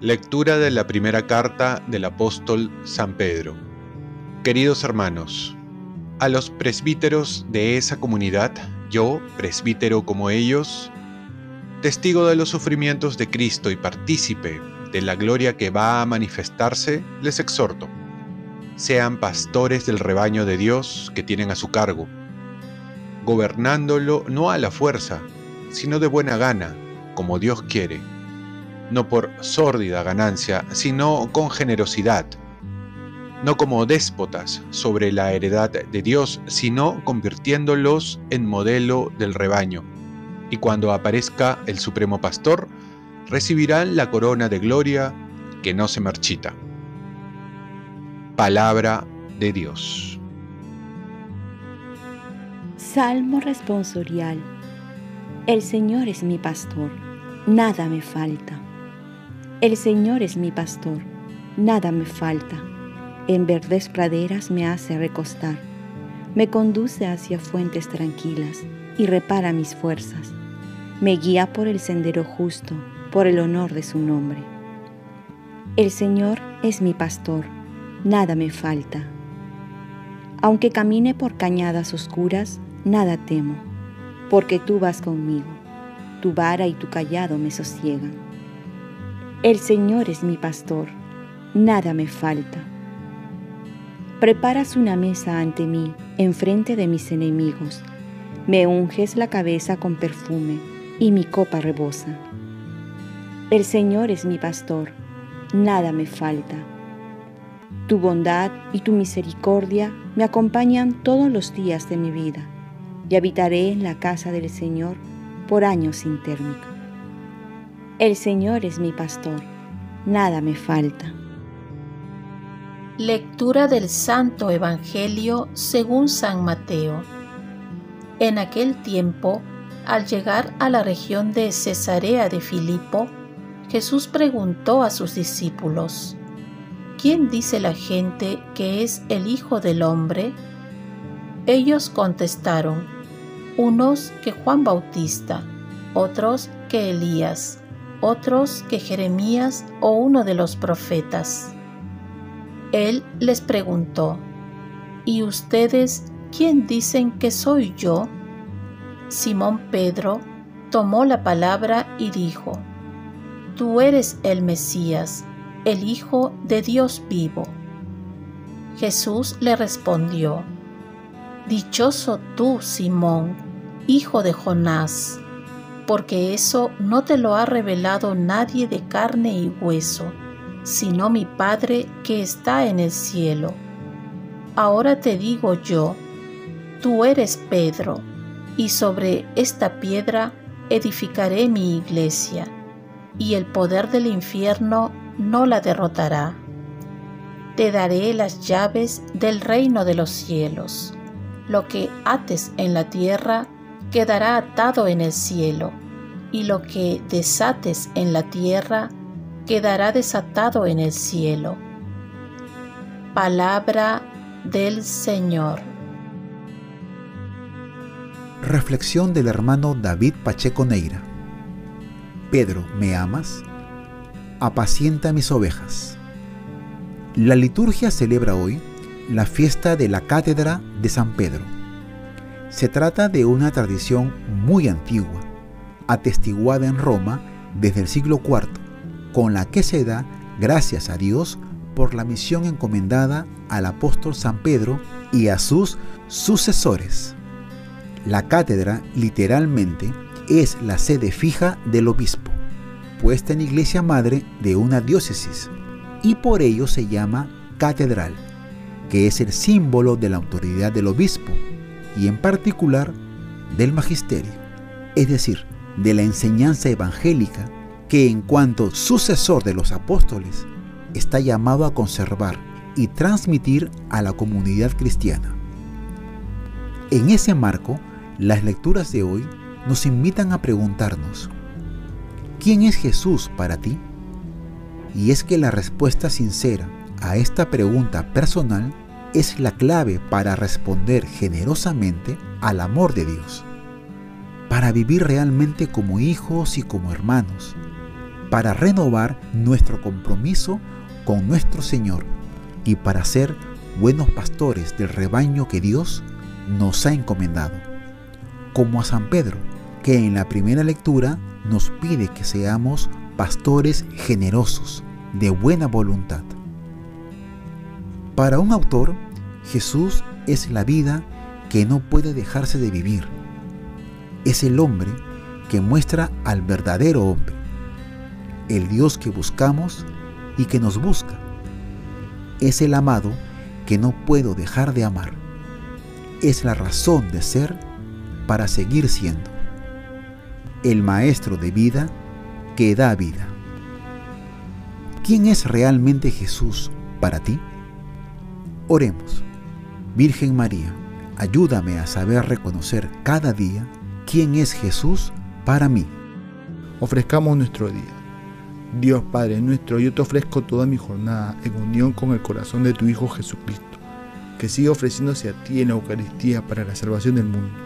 Lectura de la primera carta del apóstol San Pedro. Queridos hermanos, a los presbíteros de esa comunidad, yo, presbítero como ellos, testigo de los sufrimientos de Cristo y partícipe de la gloria que va a manifestarse, les exhorto, sean pastores del rebaño de Dios que tienen a su cargo, gobernándolo no a la fuerza, sino de buena gana, como Dios quiere no por sórdida ganancia, sino con generosidad, no como déspotas sobre la heredad de Dios, sino convirtiéndolos en modelo del rebaño. Y cuando aparezca el Supremo Pastor, recibirán la corona de gloria que no se marchita. Palabra de Dios. Salmo responsorial. El Señor es mi pastor, nada me falta. El Señor es mi pastor, nada me falta. En verdes praderas me hace recostar. Me conduce hacia fuentes tranquilas y repara mis fuerzas. Me guía por el sendero justo, por el honor de su nombre. El Señor es mi pastor, nada me falta. Aunque camine por cañadas oscuras, nada temo, porque tú vas conmigo. Tu vara y tu callado me sosiegan. El Señor es mi pastor, nada me falta. Preparas una mesa ante mí, enfrente de mis enemigos. Me unges la cabeza con perfume, y mi copa rebosa. El Señor es mi pastor, nada me falta. Tu bondad y tu misericordia me acompañan todos los días de mi vida, y habitaré en la casa del Señor por años sin término. El Señor es mi pastor, nada me falta. Lectura del Santo Evangelio según San Mateo. En aquel tiempo, al llegar a la región de Cesarea de Filipo, Jesús preguntó a sus discípulos, ¿quién dice la gente que es el Hijo del Hombre? Ellos contestaron, unos que Juan Bautista, otros que Elías otros que Jeremías o uno de los profetas. Él les preguntó, ¿Y ustedes quién dicen que soy yo? Simón Pedro tomó la palabra y dijo, Tú eres el Mesías, el Hijo de Dios vivo. Jesús le respondió, Dichoso tú, Simón, hijo de Jonás porque eso no te lo ha revelado nadie de carne y hueso, sino mi Padre que está en el cielo. Ahora te digo yo, tú eres Pedro, y sobre esta piedra edificaré mi iglesia, y el poder del infierno no la derrotará. Te daré las llaves del reino de los cielos. Lo que ates en la tierra quedará atado en el cielo, y lo que desates en la tierra quedará desatado en el cielo. Palabra del Señor. Reflexión del hermano David Pacheco Neira. Pedro, ¿me amas? Apacienta mis ovejas. La liturgia celebra hoy la fiesta de la Cátedra de San Pedro se trata de una tradición muy antigua, atestiguada en Roma desde el siglo IV, con la que se da gracias a Dios por la misión encomendada al apóstol San Pedro y a sus sucesores. La cátedra literalmente es la sede fija del obispo, puesta en iglesia madre de una diócesis, y por ello se llama catedral, que es el símbolo de la autoridad del obispo y en particular del magisterio, es decir, de la enseñanza evangélica que en cuanto sucesor de los apóstoles está llamado a conservar y transmitir a la comunidad cristiana. En ese marco, las lecturas de hoy nos invitan a preguntarnos, ¿quién es Jesús para ti? Y es que la respuesta sincera a esta pregunta personal es la clave para responder generosamente al amor de Dios, para vivir realmente como hijos y como hermanos, para renovar nuestro compromiso con nuestro Señor. Y para ser buenos pastores del rebaño que Dios nos ha encomendado, como a San Pedro, que en la primera lectura nos pide que seamos pastores generosos, de buena voluntad. Para un autor, Jesús es la vida que no puede dejarse de vivir. Es el hombre que muestra al verdadero hombre, el Dios que buscamos y que nos busca. Es el amado que no puedo dejar de amar. Es la razón de ser para seguir siendo. El maestro de vida que da vida. ¿Quién es realmente Jesús para ti? Oremos. Virgen María, ayúdame a saber reconocer cada día quién es Jesús para mí. Ofrezcamos nuestro día. Dios Padre nuestro, yo te ofrezco toda mi jornada en unión con el corazón de tu Hijo Jesucristo, que siga ofreciéndose a ti en la Eucaristía para la salvación del mundo.